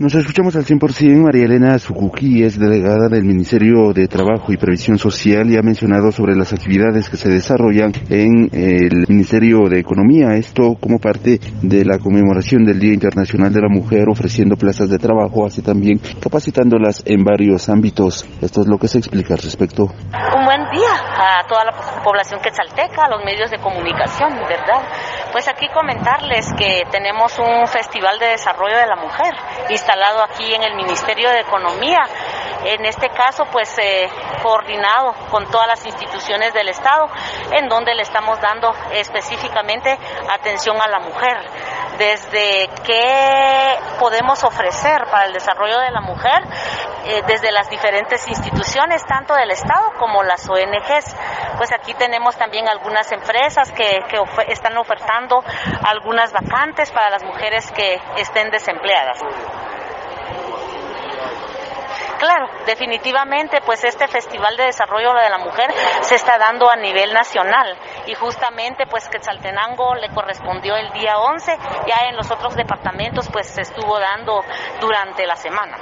Nos escuchamos al 100%. María Elena Sucuqui es delegada del Ministerio de Trabajo y Previsión Social y ha mencionado sobre las actividades que se desarrollan en el Ministerio de Economía. Esto como parte de la conmemoración del Día Internacional de la Mujer, ofreciendo plazas de trabajo, así también capacitándolas en varios ámbitos. Esto es lo que se explica al respecto. Un buen día a toda la población quetzalteca, a los medios de comunicación, ¿verdad? Pues aquí comentarles que tenemos un Festival de Desarrollo de la Mujer instalado aquí en el Ministerio de Economía. En este caso, pues eh, coordinado con todas las instituciones del Estado, en donde le estamos dando específicamente atención a la mujer desde qué podemos ofrecer para el desarrollo de la mujer eh, desde las diferentes instituciones, tanto del Estado como las ONGs. Pues aquí tenemos también algunas empresas que, están ofertando algunas vacantes para las mujeres que estén desempleadas. Claro, definitivamente, pues este Festival de Desarrollo de la Mujer se está dando a nivel nacional y justamente pues Quetzaltenango le correspondió el día 11, ya en los otros departamentos pues se estuvo dando durante la semana.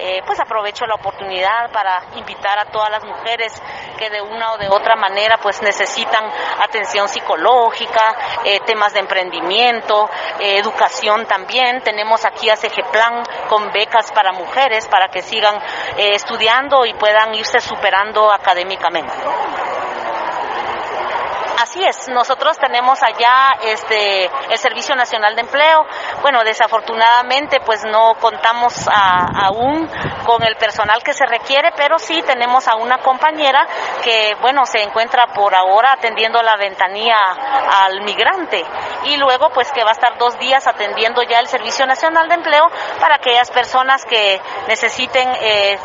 Eh, pues aprovecho la oportunidad para invitar a todas las mujeres que de una o de otra manera pues necesitan atención psicológica, eh, temas de emprendimiento, eh, educación también. Tenemos aquí a Plan con becas para mujeres para que sigan estudiando y puedan irse superando académicamente. Así es, nosotros tenemos allá este el Servicio Nacional de Empleo. Bueno, desafortunadamente pues no contamos aún con el personal que se requiere, pero sí tenemos a una compañera que bueno, se encuentra por ahora atendiendo la ventanilla al migrante y luego pues que va a estar dos días atendiendo ya el Servicio Nacional de Empleo para aquellas personas que necesiten eh,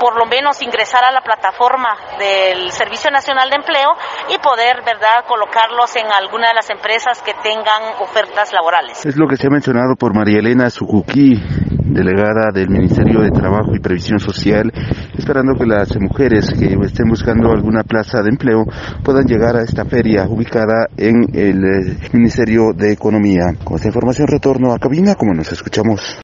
por lo menos ingresar a la plataforma del Servicio Nacional de Empleo y poder, ¿verdad?, colocarlos en alguna de las empresas que tengan ofertas laborales. Es lo que se ha mencionado por María Elena Sucuquí, delegada del Ministerio de Trabajo y Previsión Social, esperando que las mujeres que estén buscando alguna plaza de empleo puedan llegar a esta feria ubicada en el eh, Ministerio de Economía. Con esta información retorno a cabina, como nos escuchamos.